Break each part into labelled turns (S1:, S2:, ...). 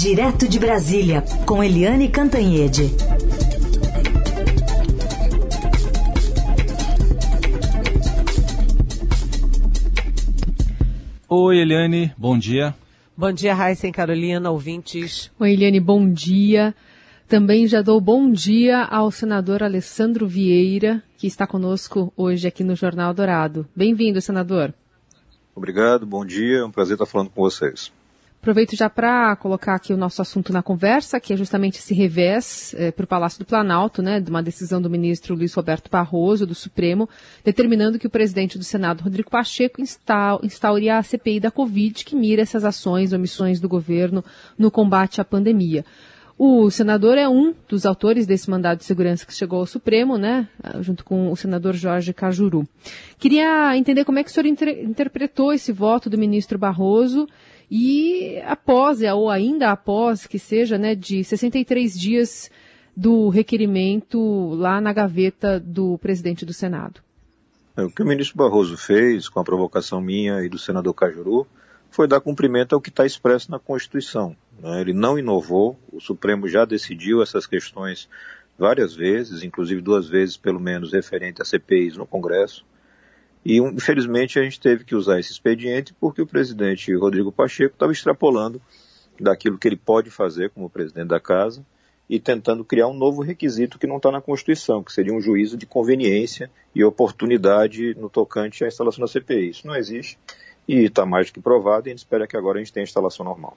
S1: Direto de Brasília, com Eliane Cantanhede.
S2: Oi, Eliane, bom dia.
S3: Bom dia, Raíssa e Carolina, ouvintes.
S4: Oi, Eliane, bom dia. Também já dou bom dia ao senador Alessandro Vieira, que está conosco hoje aqui no Jornal Dourado. Bem-vindo, senador.
S5: Obrigado, bom dia, é um prazer estar falando com vocês.
S4: Aproveito já para colocar aqui o nosso assunto na conversa, que é justamente esse revés é, para o Palácio do Planalto, né, de uma decisão do ministro Luiz Roberto Barroso, do Supremo, determinando que o presidente do Senado, Rodrigo Pacheco, instaure a CPI da Covid, que mira essas ações ou missões do governo no combate à pandemia. O senador é um dos autores desse mandado de segurança que chegou ao Supremo, né, junto com o senador Jorge Cajuru. Queria entender como é que o senhor inter interpretou esse voto do ministro Barroso e após, ou ainda após que seja, né, de 63 dias do requerimento lá na gaveta do presidente do Senado.
S5: É, o que o ministro Barroso fez, com a provocação minha e do senador Cajuru, foi dar cumprimento ao que está expresso na Constituição. Né? Ele não inovou, o Supremo já decidiu essas questões várias vezes, inclusive duas vezes pelo menos referente a CPIs no Congresso. E infelizmente a gente teve que usar esse expediente porque o presidente Rodrigo Pacheco estava extrapolando daquilo que ele pode fazer como presidente da casa e tentando criar um novo requisito que não está na Constituição, que seria um juízo de conveniência e oportunidade no tocante à instalação da CPI. Isso não existe e está mais do que provado e a gente espera que agora a gente tenha a instalação normal.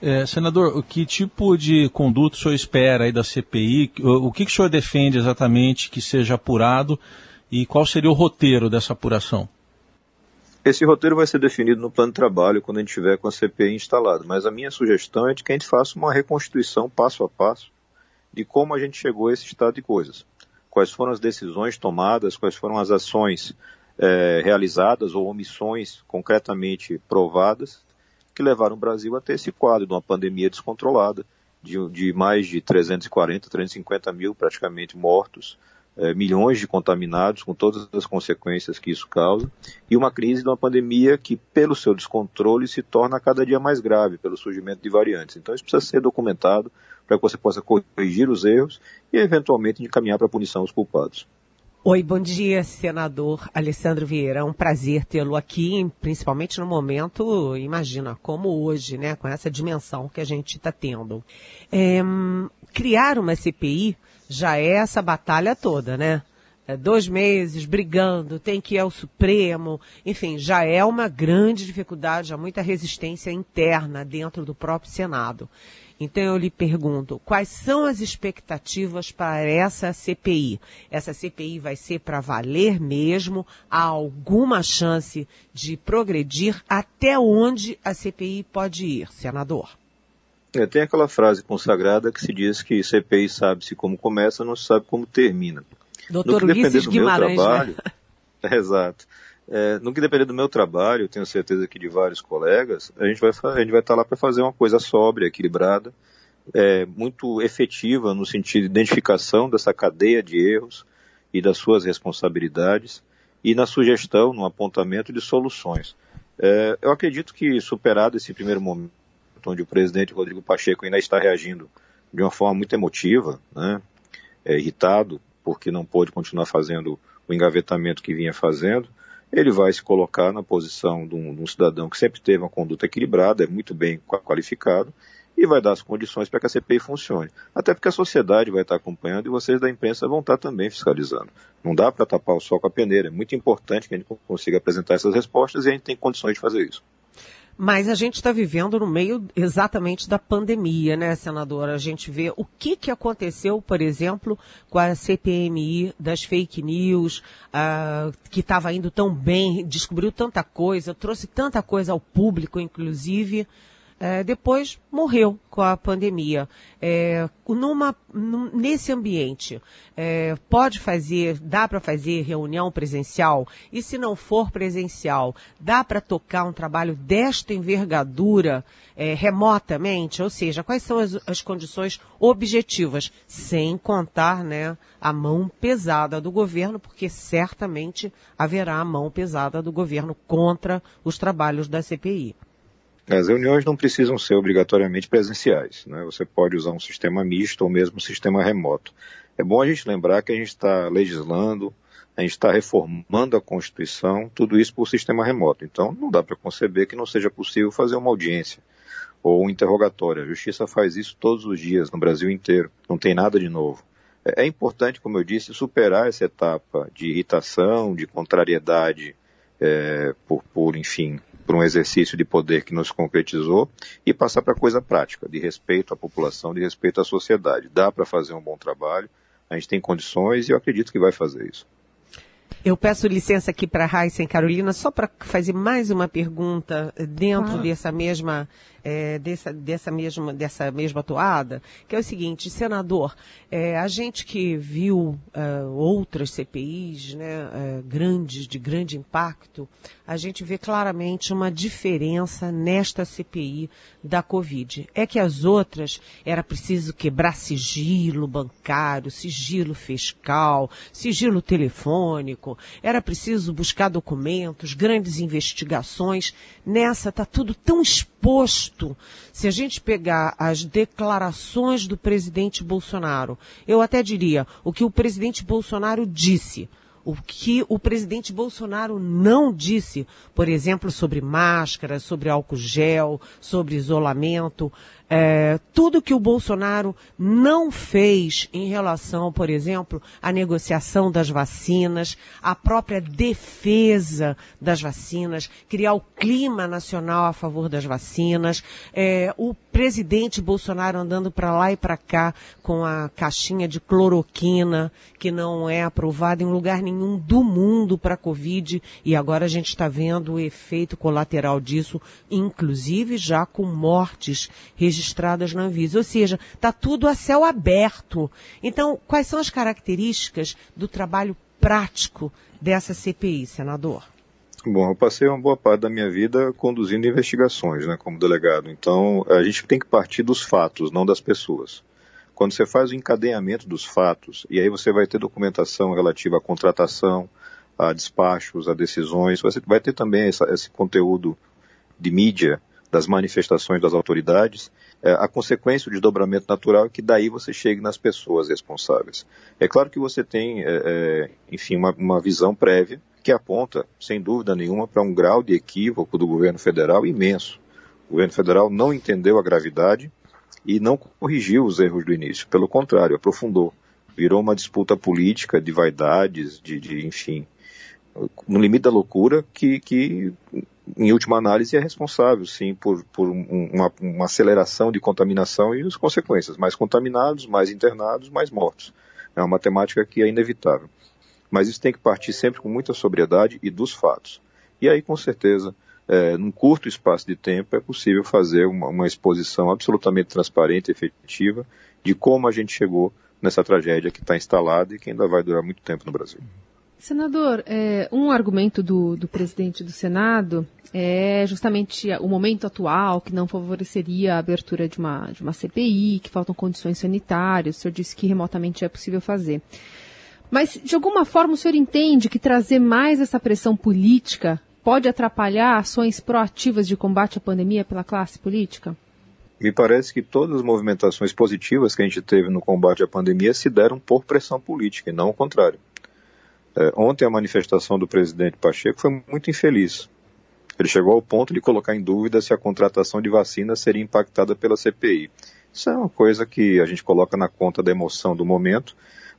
S2: É, senador, que tipo de conduta o senhor espera aí da CPI? O, o que, que o senhor defende exatamente que seja apurado e qual seria o roteiro dessa apuração?
S5: Esse roteiro vai ser definido no plano de trabalho quando a gente tiver com a CPI instalada, mas a minha sugestão é de que a gente faça uma reconstituição passo a passo de como a gente chegou a esse estado de coisas. Quais foram as decisões tomadas, quais foram as ações é, realizadas ou omissões concretamente provadas que levaram o Brasil a ter esse quadro de uma pandemia descontrolada, de, de mais de 340, 350 mil praticamente mortos, é, milhões de contaminados, com todas as consequências que isso causa, e uma crise de uma pandemia que, pelo seu descontrole, se torna cada dia mais grave pelo surgimento de variantes. Então, isso precisa ser documentado para que você possa corrigir os erros e, eventualmente, encaminhar para a punição os culpados.
S3: Oi, bom dia, senador Alessandro Vieira. É um prazer tê-lo aqui, principalmente no momento, imagina, como hoje, né, com essa dimensão que a gente está tendo. É, criar uma CPI já é essa batalha toda, né? É dois meses brigando, tem que ir ao Supremo, enfim, já é uma grande dificuldade, há muita resistência interna dentro do próprio Senado. Então eu lhe pergunto, quais são as expectativas para essa CPI? Essa CPI vai ser para valer mesmo? Há alguma chance de progredir? Até onde a CPI pode ir, senador?
S5: É, tem aquela frase consagrada que se diz que CPI sabe-se como começa, não se sabe como termina.
S3: Doutor Ulisses Guimarães,
S5: trabalho, né? Exato. É, no que depender do meu trabalho, tenho certeza que de vários colegas, a gente vai, a gente vai estar lá para fazer uma coisa sóbria, equilibrada, é, muito efetiva no sentido de identificação dessa cadeia de erros e das suas responsabilidades e na sugestão, no apontamento de soluções. É, eu acredito que superado esse primeiro momento, onde o presidente Rodrigo Pacheco ainda está reagindo de uma forma muito emotiva, né, é, irritado porque não pôde continuar fazendo o engavetamento que vinha fazendo, ele vai se colocar na posição de um, de um, cidadão que sempre teve uma conduta equilibrada, é muito bem qualificado, e vai dar as condições para que a CPI funcione. Até porque a sociedade vai estar acompanhando e vocês da imprensa vão estar também fiscalizando. Não dá para tapar o sol com a peneira. É muito importante que a gente consiga apresentar essas respostas e a gente tem condições de fazer isso.
S3: Mas a gente está vivendo no meio exatamente da pandemia, né, senadora? A gente vê o que, que aconteceu, por exemplo, com a CPMI das fake news, uh, que estava indo tão bem, descobriu tanta coisa, trouxe tanta coisa ao público, inclusive é, depois morreu com a pandemia. É, numa, num, nesse ambiente, é, pode fazer, dá para fazer reunião presencial? E se não for presencial, dá para tocar um trabalho desta envergadura é, remotamente? Ou seja, quais são as, as condições objetivas? Sem contar né, a mão pesada do governo, porque certamente haverá a mão pesada do governo contra os trabalhos da CPI.
S5: As reuniões não precisam ser obrigatoriamente presenciais. Né? Você pode usar um sistema misto ou mesmo um sistema remoto. É bom a gente lembrar que a gente está legislando, a gente está reformando a Constituição, tudo isso por sistema remoto. Então, não dá para conceber que não seja possível fazer uma audiência ou um interrogatório. A Justiça faz isso todos os dias, no Brasil inteiro. Não tem nada de novo. É, é importante, como eu disse, superar essa etapa de irritação, de contrariedade é, por, por, enfim, por um exercício de poder que nos concretizou e passar para coisa prática, de respeito à população, de respeito à sociedade. Dá para fazer um bom trabalho, a gente tem condições e eu acredito que vai fazer isso.
S3: Eu peço licença aqui para a e Carolina, só para fazer mais uma pergunta dentro dessa mesma é, dessa, dessa, mesma, dessa mesma toada, que é o seguinte, senador, é, a gente que viu é, outras CPIs né, é, grandes, de grande impacto, a gente vê claramente uma diferença nesta CPI da Covid. É que as outras era preciso quebrar sigilo bancário, sigilo fiscal, sigilo telefônico, era preciso buscar documentos, grandes investigações. Nessa está tudo tão exposto. Se a gente pegar as declarações do presidente Bolsonaro, eu até diria o que o presidente Bolsonaro disse. O que o presidente Bolsonaro não disse, por exemplo, sobre máscara, sobre álcool gel, sobre isolamento, é, tudo que o Bolsonaro não fez em relação, por exemplo, à negociação das vacinas, à própria defesa das vacinas, criar o clima nacional a favor das vacinas, é, o presidente Bolsonaro andando para lá e para cá com a caixinha de cloroquina que não é aprovada em lugar nenhum do mundo para a Covid e agora a gente está vendo o efeito colateral disso, inclusive já com mortes registradas na Anvisa. Ou seja, está tudo a céu aberto. Então, quais são as características do trabalho prático dessa CPI, senador?
S5: Bom, eu passei uma boa parte da minha vida conduzindo investigações, né, como delegado. Então, a gente tem que partir dos fatos, não das pessoas. Quando você faz o encadeamento dos fatos, e aí você vai ter documentação relativa à contratação, a despachos, a decisões, você vai ter também essa, esse conteúdo de mídia das manifestações das autoridades, é, a consequência, o desdobramento natural é que daí você chegue nas pessoas responsáveis. É claro que você tem, é, é, enfim, uma, uma visão prévia que aponta, sem dúvida nenhuma, para um grau de equívoco do governo federal imenso. O governo federal não entendeu a gravidade e não corrigiu os erros do início. Pelo contrário, aprofundou. Virou uma disputa política de vaidades, de, de enfim, no limite da loucura, que, que, em última análise, é responsável, sim, por, por uma, uma aceleração de contaminação e as consequências. Mais contaminados, mais internados, mais mortos. É uma matemática que é inevitável. Mas isso tem que partir sempre com muita sobriedade e dos fatos. E aí, com certeza, é, num curto espaço de tempo, é possível fazer uma, uma exposição absolutamente transparente e efetiva de como a gente chegou nessa tragédia que está instalada e que ainda vai durar muito tempo no Brasil.
S4: Senador, é, um argumento do, do, presidente do Senado é justamente o momento atual, que não favoreceria a abertura de uma, de uma CPI, que faltam condições sanitárias. O senhor disse que remotamente é possível fazer. Mas, de alguma forma, o senhor entende que trazer mais essa pressão política pode atrapalhar ações proativas de combate à pandemia pela classe política?
S5: Me parece que todas as movimentações positivas que a gente teve no combate à pandemia se deram por pressão política e não o contrário. É, ontem a manifestação do presidente Pacheco foi muito infeliz. Ele chegou ao ponto de colocar em dúvida se a contratação de vacinas seria impactada pela CPI. Isso é uma coisa que a gente coloca na conta da emoção do momento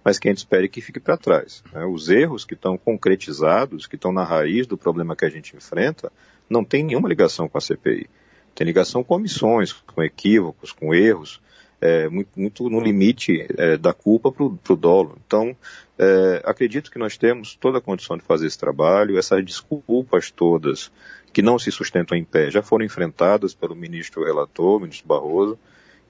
S5: mas que a gente espere que fique para trás. Né? Os erros que estão concretizados, que estão na raiz do problema que a gente enfrenta, não tem nenhuma ligação com a CPI. Tem ligação com omissões, com equívocos, com erros, é, muito, muito, no limite é, da culpa para o dolo. Então, é, acredito que nós temos toda a condição de fazer esse trabalho. Essas desculpas todas que não se sustentam em pé já foram enfrentadas pelo ministro relator, ministro Barroso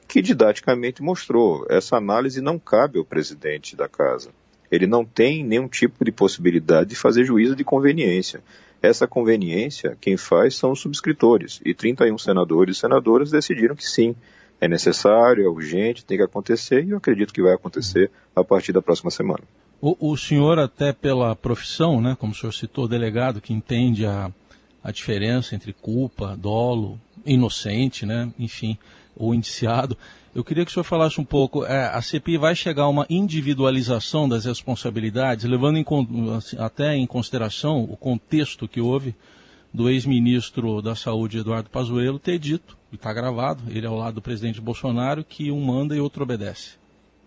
S5: que didaticamente mostrou essa análise não cabe ao presidente da casa. Ele não tem nenhum tipo de possibilidade de fazer juízo de conveniência. Essa conveniência, quem faz são os subscritores. E 31 senadores e senadoras decidiram que sim, é necessário, é urgente, tem que acontecer, e eu acredito que vai acontecer a partir da próxima semana.
S2: O, o senhor, até pela profissão, né, como o senhor citou, delegado, que entende a, a diferença entre culpa, dolo, inocente, né? Enfim, ou indiciado. Eu queria que o senhor falasse um pouco, é, a CPI vai chegar a uma individualização das responsabilidades, levando em, assim, até em consideração o contexto que houve do ex-ministro da Saúde, Eduardo Pazuello, ter dito, e está gravado, ele é ao lado do presidente Bolsonaro, que um manda e outro obedece.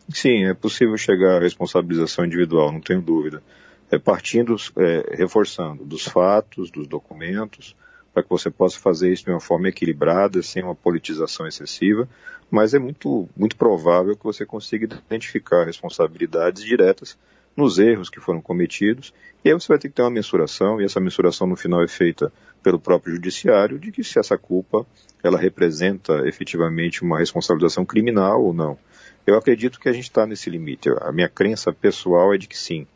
S5: Sim, é possível chegar à responsabilização individual, não tenho dúvida. É, partindo, é, reforçando dos fatos, dos documentos, para que você possa fazer isso de uma forma equilibrada, sem uma politização excessiva, mas é muito, muito provável que você consiga identificar responsabilidades diretas nos erros que foram cometidos, e aí você vai ter que ter uma mensuração, e essa mensuração no final é feita pelo próprio judiciário, de que se essa culpa ela representa efetivamente uma responsabilização criminal ou não. Eu acredito que a gente está nesse limite. A minha crença pessoal é de que sim.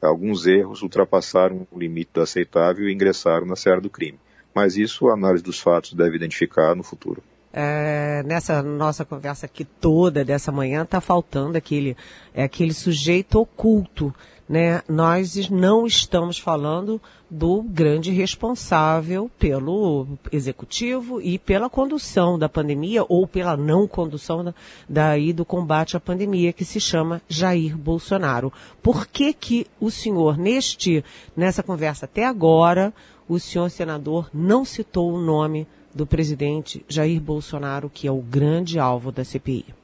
S5: Alguns erros ultrapassaram o limite do aceitável e ingressaram na seara do crime mas isso a análise dos fatos deve identificar no futuro.
S3: É, nessa nossa conversa aqui toda dessa manhã está faltando aquele, é, aquele sujeito oculto. Né? Nós não estamos falando do grande responsável pelo executivo e pela condução da pandemia ou pela não condução da, daí do combate à pandemia, que se chama Jair Bolsonaro. Por que que o senhor, neste, nessa conversa até agora, o senhor senador não citou o nome do presidente Jair Bolsonaro, que é o grande alvo da CPI.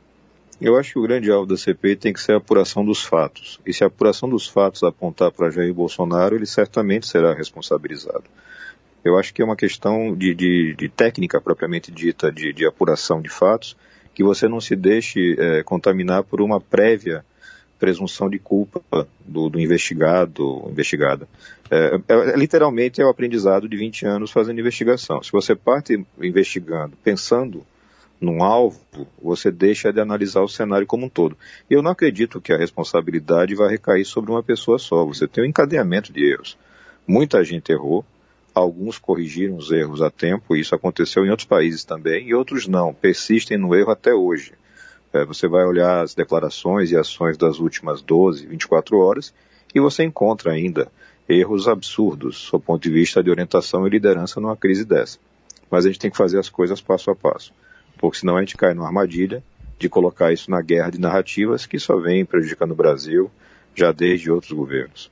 S5: Eu acho que o grande alvo da CPI tem que ser a apuração dos fatos. E se a apuração dos fatos apontar para Jair Bolsonaro, ele certamente será responsabilizado. Eu acho que é uma questão de, de, de técnica propriamente dita de, de, apuração de fatos, que você não se deixe é, contaminar por uma prévia presunção de culpa do, do investigado, investigada. É, é, é, literalmente é o aprendizado de 20 anos fazendo investigação. Se você parte investigando, pensando num alvo, você deixa de analisar o cenário como um todo. Eu não acredito que a responsabilidade vai recair sobre uma pessoa só. Você tem um encadeamento de erros. Muita gente errou, alguns corrigiram os erros a tempo, isso aconteceu em outros países também, e outros não, persistem no erro até hoje. É, você vai olhar as declarações e ações das últimas 12, 24 horas e você encontra ainda erros absurdos, do ponto de vista de orientação e liderança numa crise dessa. Mas a gente tem que fazer as coisas passo a passo, porque senão a gente cai numa armadilha de colocar isso na guerra de narrativas que só vem prejudicando o Brasil já desde outros governos.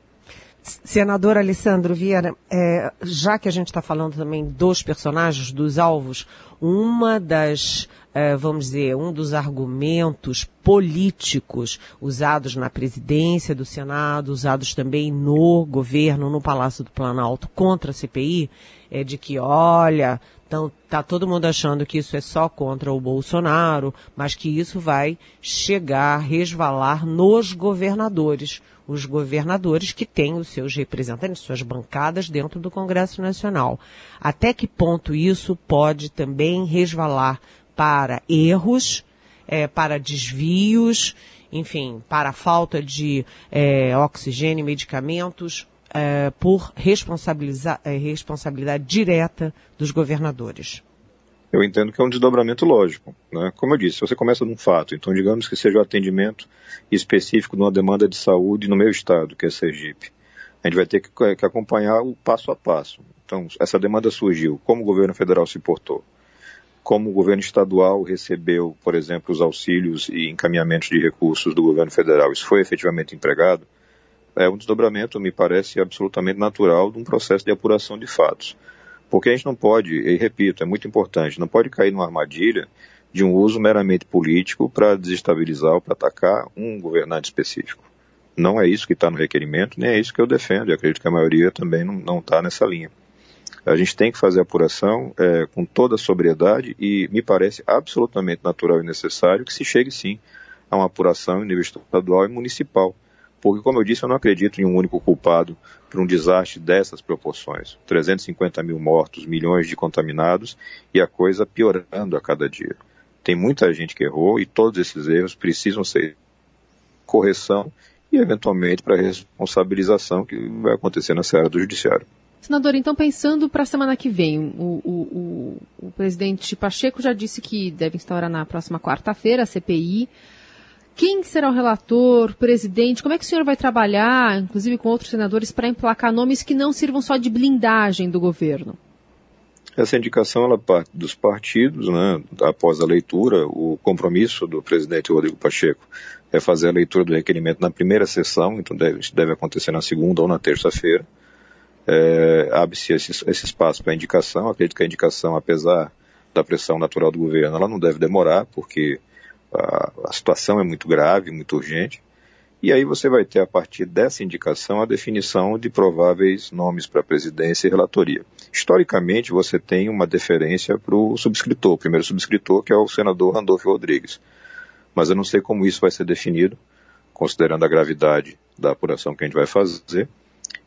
S3: Senador Alessandro Vieira, é, já que a gente está falando também dos personagens, dos alvos, uma das, é, vamos dizer, um dos argumentos políticos usados na presidência do Senado, usados também no governo, no Palácio do Planalto contra a CPI, é de que, olha, então, tá todo mundo achando que isso é só contra o Bolsonaro, mas que isso vai chegar, resvalar nos governadores. Os governadores que têm os seus representantes, suas bancadas dentro do Congresso Nacional. Até que ponto isso pode também resvalar para erros, é, para desvios, enfim, para falta de é, oxigênio e medicamentos, é, por responsabilizar, é, responsabilidade direta dos governadores?
S5: Eu entendo que é um desdobramento lógico. Né? Como eu disse, se você começa num fato, então digamos que seja o atendimento específico de uma demanda de saúde no meu estado, que é Sergipe. A gente vai ter que, que acompanhar o passo a passo. Então, essa demanda surgiu, como o governo federal se portou, como o governo estadual recebeu, por exemplo, os auxílios e encaminhamentos de recursos do governo federal, isso foi efetivamente empregado, é um desdobramento, me parece, absolutamente natural de um processo de apuração de fatos. Porque a gente não pode, e repito, é muito importante, não pode cair numa armadilha de um uso meramente político para desestabilizar ou para atacar um governante específico. Não é isso que está no requerimento, nem é isso que eu defendo, e acredito que a maioria também não está nessa linha. A gente tem que fazer a apuração é, com toda a sobriedade e me parece absolutamente natural e necessário que se chegue sim a uma apuração em nível estadual e municipal porque, como eu disse, eu não acredito em um único culpado por um desastre dessas proporções. 350 mil mortos, milhões de contaminados e a coisa piorando a cada dia. Tem muita gente que errou e todos esses erros precisam ser correção e, eventualmente, para responsabilização que vai acontecer na seara do Judiciário.
S4: Senador, então pensando para a semana que vem, o, o, o, o presidente Pacheco já disse que deve instaurar na próxima quarta-feira a CPI. Quem será o relator, presidente? Como é que o senhor vai trabalhar, inclusive com outros senadores, para emplacar nomes que não sirvam só de blindagem do governo?
S5: Essa indicação ela parte dos partidos, né, após a leitura, o compromisso do presidente Rodrigo Pacheco é fazer a leitura do requerimento na primeira sessão, então deve, deve acontecer na segunda ou na terça-feira. É, Abre-se esse, esse espaço para indicação. Acredito que a indicação, apesar da pressão natural do governo, ela não deve demorar, porque a, a situação é muito grave, muito urgente. E aí você vai ter, a partir dessa indicação, a definição de prováveis nomes para presidência e relatoria. Historicamente, você tem uma deferência para o subscritor, o primeiro subscritor, que é o senador Randolfo Rodrigues. Mas eu não sei como isso vai ser definido, considerando a gravidade da apuração que a gente vai fazer.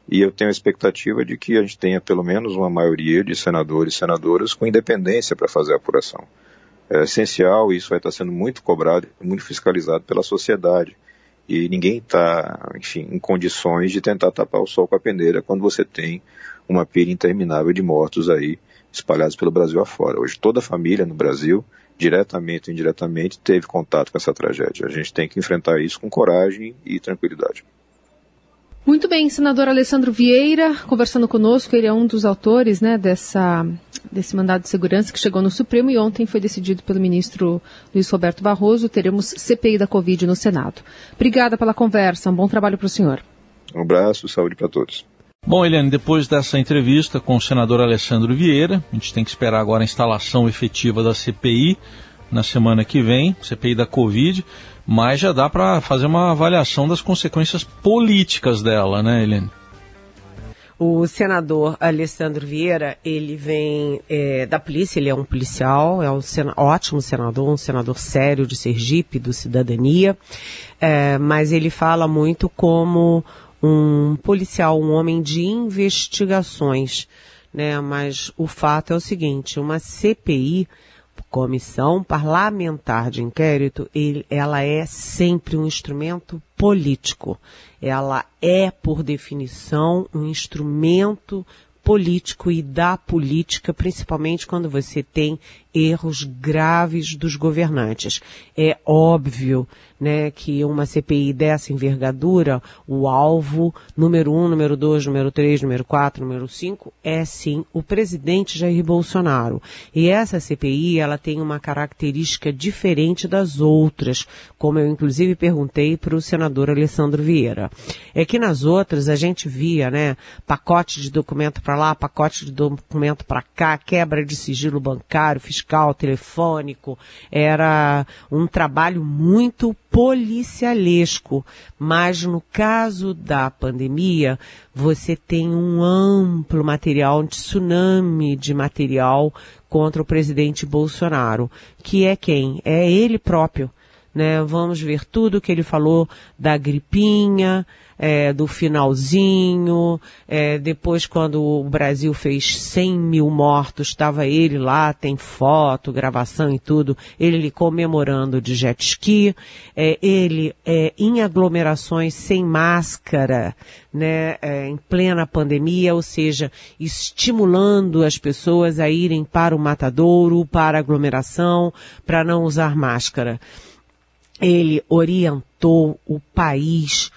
S5: E eu tenho a expectativa de que a gente tenha pelo menos uma maioria de senadores e senadoras com independência para fazer a apuração. É essencial, isso vai estar sendo muito cobrado, muito fiscalizado pela sociedade e ninguém está, enfim, em condições de tentar tapar o sol com a peneira quando você tem uma pilha interminável de mortos aí espalhados pelo Brasil afora. Hoje toda a família no Brasil, diretamente ou indiretamente, teve contato com essa tragédia. A gente tem que enfrentar isso com coragem e tranquilidade.
S4: Muito bem, senador Alessandro Vieira, conversando conosco, ele é um dos autores né, dessa, desse mandado de segurança que chegou no Supremo e ontem foi decidido pelo ministro Luiz Roberto Barroso. Teremos CPI da Covid no Senado. Obrigada pela conversa, um bom trabalho para o senhor.
S5: Um abraço, saúde para todos.
S2: Bom, Eliane, depois dessa entrevista com o senador Alessandro Vieira, a gente tem que esperar agora a instalação efetiva da CPI na semana que vem, CPI da Covid mas já dá para fazer uma avaliação das consequências políticas dela, né, Helene?
S3: O senador Alessandro Vieira, ele vem é, da polícia, ele é um policial, é um ótimo senador, um senador sério de Sergipe, do Cidadania, é, mas ele fala muito como um policial, um homem de investigações, né? Mas o fato é o seguinte, uma CPI Comissão Parlamentar de Inquérito, ela é sempre um instrumento político. Ela é, por definição, um instrumento político e da política, principalmente quando você tem erros graves dos governantes. É óbvio né, que uma CPI dessa envergadura, o alvo número um, número dois, número três, número quatro, número cinco, é sim o presidente Jair Bolsonaro. E essa CPI, ela tem uma característica diferente das outras, como eu inclusive perguntei para o senador Alessandro Vieira. É que nas outras a gente via, né, pacote de documento para lá, pacote de documento para cá, quebra de sigilo bancário, fiscal, telefônico, era um trabalho muito policialesco, mas no caso da pandemia, você tem um amplo material, um tsunami de material contra o presidente Bolsonaro, que é quem? É ele próprio. Né? Vamos ver tudo que ele falou da gripinha, é, do finalzinho, é, depois quando o Brasil fez 100 mil mortos, estava ele lá, tem foto, gravação e tudo, ele comemorando de jet ski, é, ele é, em aglomerações sem máscara, né, é, em plena pandemia, ou seja, estimulando as pessoas a irem para o matadouro, para a aglomeração, para não usar máscara. Ele orientou o país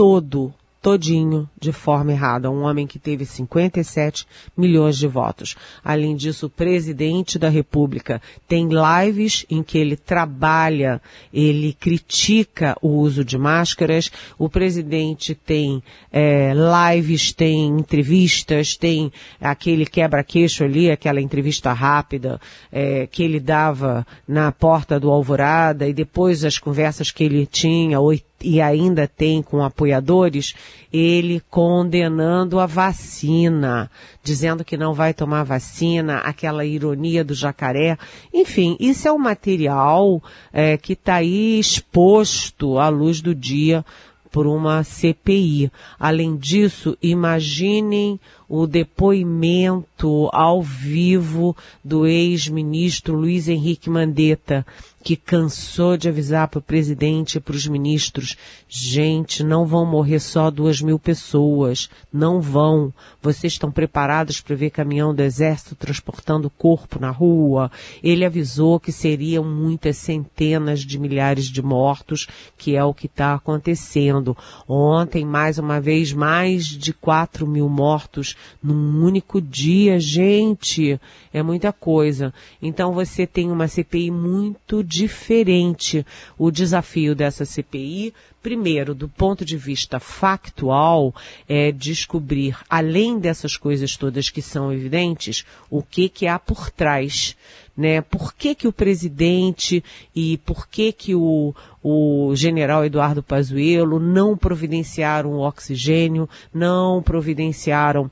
S3: todo, todinho, de forma errada. Um homem que teve 57 milhões de votos. Além disso, o presidente da República tem lives em que ele trabalha, ele critica o uso de máscaras. O presidente tem é, lives, tem entrevistas, tem aquele quebra-queixo ali, aquela entrevista rápida é, que ele dava na porta do Alvorada e depois as conversas que ele tinha, e ainda tem com apoiadores, ele condenando a vacina, dizendo que não vai tomar vacina, aquela ironia do jacaré. Enfim, isso é um material é, que está aí exposto à luz do dia por uma CPI. Além disso, imaginem o depoimento ao vivo do ex-ministro Luiz Henrique Mandetta, que cansou de avisar para o presidente e para os ministros, gente, não vão morrer só duas mil pessoas, não vão. Vocês estão preparados para ver caminhão do exército transportando corpo na rua? Ele avisou que seriam muitas centenas de milhares de mortos, que é o que está acontecendo. Ontem, mais uma vez, mais de quatro mil mortos num único dia, gente, é muita coisa. Então você tem uma CPI muito diferente. O desafio dessa CPI primeiro, do ponto de vista factual, é descobrir, além dessas coisas todas que são evidentes, o que, que há por trás. Né? Por que, que o presidente e por que, que o, o general Eduardo Pazuello não providenciaram o oxigênio, não providenciaram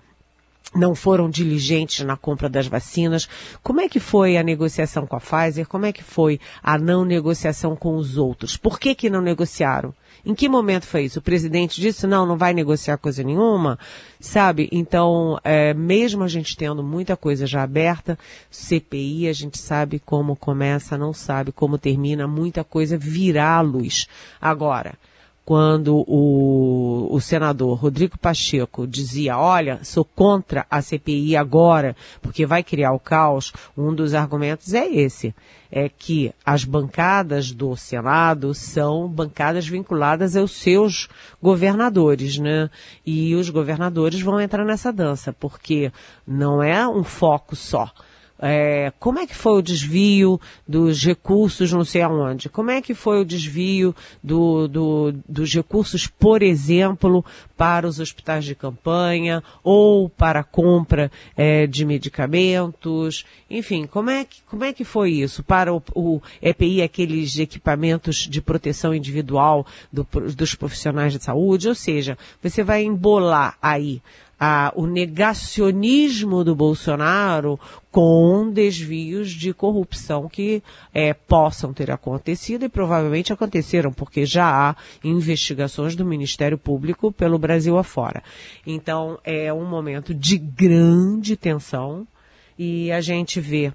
S3: não foram diligentes na compra das vacinas. Como é que foi a negociação com a Pfizer? Como é que foi a não negociação com os outros? Por que que não negociaram? Em que momento foi isso? O presidente disse, não, não vai negociar coisa nenhuma, sabe? Então, é, mesmo a gente tendo muita coisa já aberta, CPI, a gente sabe como começa, não sabe como termina, muita coisa virá à luz. Agora, quando o, o senador Rodrigo Pacheco dizia, olha, sou contra a CPI agora, porque vai criar o caos, um dos argumentos é esse, é que as bancadas do Senado são bancadas vinculadas aos seus governadores, né? E os governadores vão entrar nessa dança, porque não é um foco só. É, como é que foi o desvio dos recursos não sei aonde? Como é que foi o desvio do, do, dos recursos, por exemplo, para os hospitais de campanha ou para a compra é, de medicamentos? Enfim, como é, que, como é que foi isso? Para o, o EPI, aqueles equipamentos de proteção individual do, dos profissionais de saúde? Ou seja, você vai embolar aí a, o negacionismo do Bolsonaro com desvios de corrupção que é, possam ter acontecido e provavelmente aconteceram, porque já há investigações do Ministério Público pelo Brasil afora. Então é um momento de grande tensão e a gente vê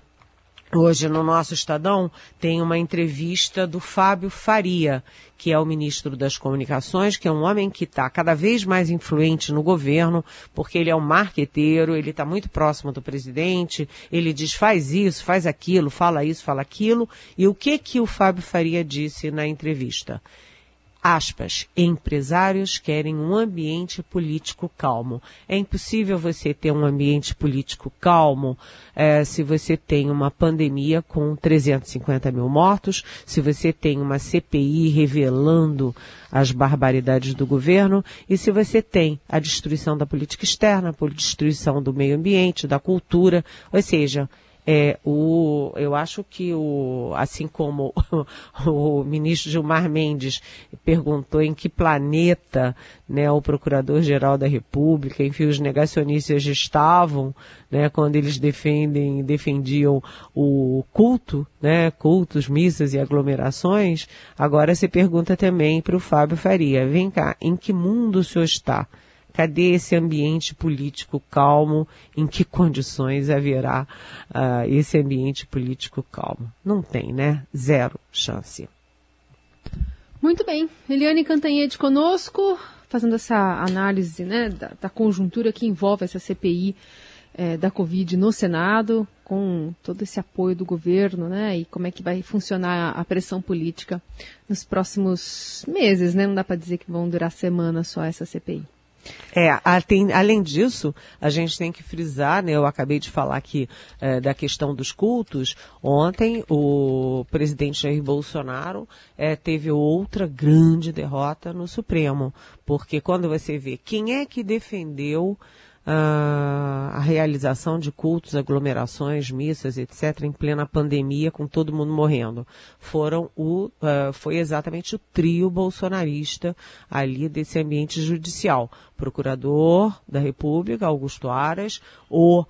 S3: Hoje, no nosso Estadão, tem uma entrevista do Fábio Faria, que é o ministro das Comunicações, que é um homem que está cada vez mais influente no governo, porque ele é um marqueteiro, ele está muito próximo do presidente, ele diz faz isso, faz aquilo, fala isso, fala aquilo. E o que que o Fábio Faria disse na entrevista? Aspas, empresários querem um ambiente político calmo. É impossível você ter um ambiente político calmo é, se você tem uma pandemia com 350 mil mortos, se você tem uma CPI revelando as barbaridades do governo e se você tem a destruição da política externa, a destruição do meio ambiente, da cultura, ou seja, é, o, eu acho que o, assim como o, ministro Gilmar Mendes perguntou em que planeta né, o Procurador-Geral da República, enfim, os negacionistas estavam né, quando eles defendem, defendiam o culto, né, cultos, missas e aglomerações, agora se pergunta também para o Fábio Faria, vem cá, em que mundo o senhor está? Cadê esse ambiente político calmo? Em que condições haverá uh, esse ambiente político calmo? Não tem, né? Zero chance.
S4: Muito bem. Eliane Cantanhede conosco, fazendo essa análise né, da, da conjuntura que envolve essa CPI é, da Covid no Senado, com todo esse apoio do governo, né? E como é que vai funcionar a pressão política nos próximos meses, né? Não dá para dizer que vão durar semanas só essa CPI.
S3: É, além disso, a gente tem que frisar, né, eu acabei de falar aqui é, da questão dos cultos. Ontem, o presidente Jair Bolsonaro é, teve outra grande derrota no Supremo, porque quando você vê quem é que defendeu a realização de cultos, aglomerações, missas, etc., em plena pandemia, com todo mundo morrendo. Foram o, uh, foi exatamente o trio bolsonarista ali desse ambiente judicial. Procurador da República, Augusto Aras, o uh,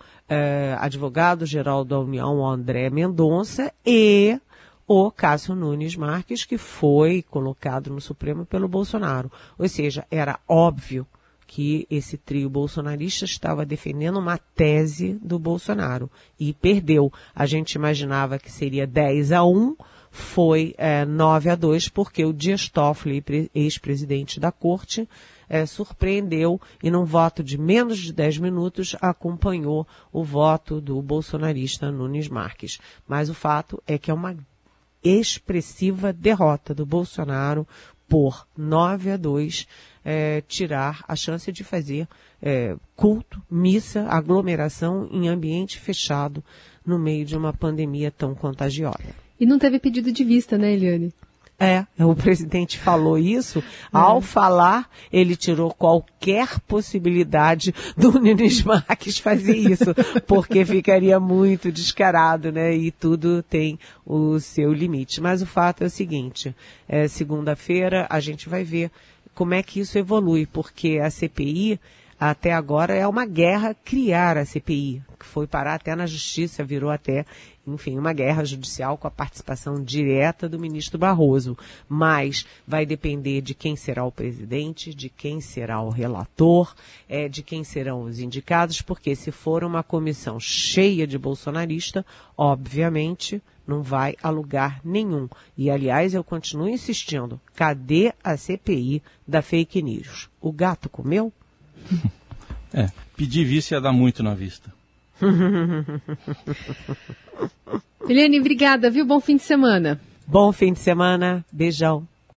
S3: advogado-geral da União, André Mendonça, e o Cássio Nunes Marques, que foi colocado no Supremo pelo Bolsonaro. Ou seja, era óbvio que esse trio bolsonarista estava defendendo uma tese do Bolsonaro e perdeu. A gente imaginava que seria 10 a 1, foi é, 9 a 2, porque o Dias Toffoli, ex-presidente da corte, é, surpreendeu e num voto de menos de 10 minutos acompanhou o voto do bolsonarista Nunes Marques. Mas o fato é que é uma expressiva derrota do Bolsonaro por 9 a 2, é, tirar a chance de fazer é, culto, missa, aglomeração em ambiente fechado no meio de uma pandemia tão contagiosa.
S4: E não teve pedido de vista, né, Eliane?
S3: É, o presidente falou isso. É. Ao falar, ele tirou qualquer possibilidade do Nunes Marques fazer isso, porque ficaria muito descarado, né? E tudo tem o seu limite. Mas o fato é o seguinte: é, segunda-feira a gente vai ver como é que isso evolui, porque a CPI até agora é uma guerra criar a CPI, que foi parar até na justiça, virou até, enfim, uma guerra judicial com a participação direta do ministro Barroso. Mas vai depender de quem será o presidente, de quem será o relator, é, de quem serão os indicados, porque se for uma comissão cheia de bolsonarista, obviamente não vai a lugar nenhum. E, aliás, eu continuo insistindo: cadê a CPI da fake news? O gato comeu?
S2: É, pedir vice ia dar muito na vista.
S4: Helene, obrigada, viu? Bom fim de semana.
S3: Bom fim de semana. Beijão.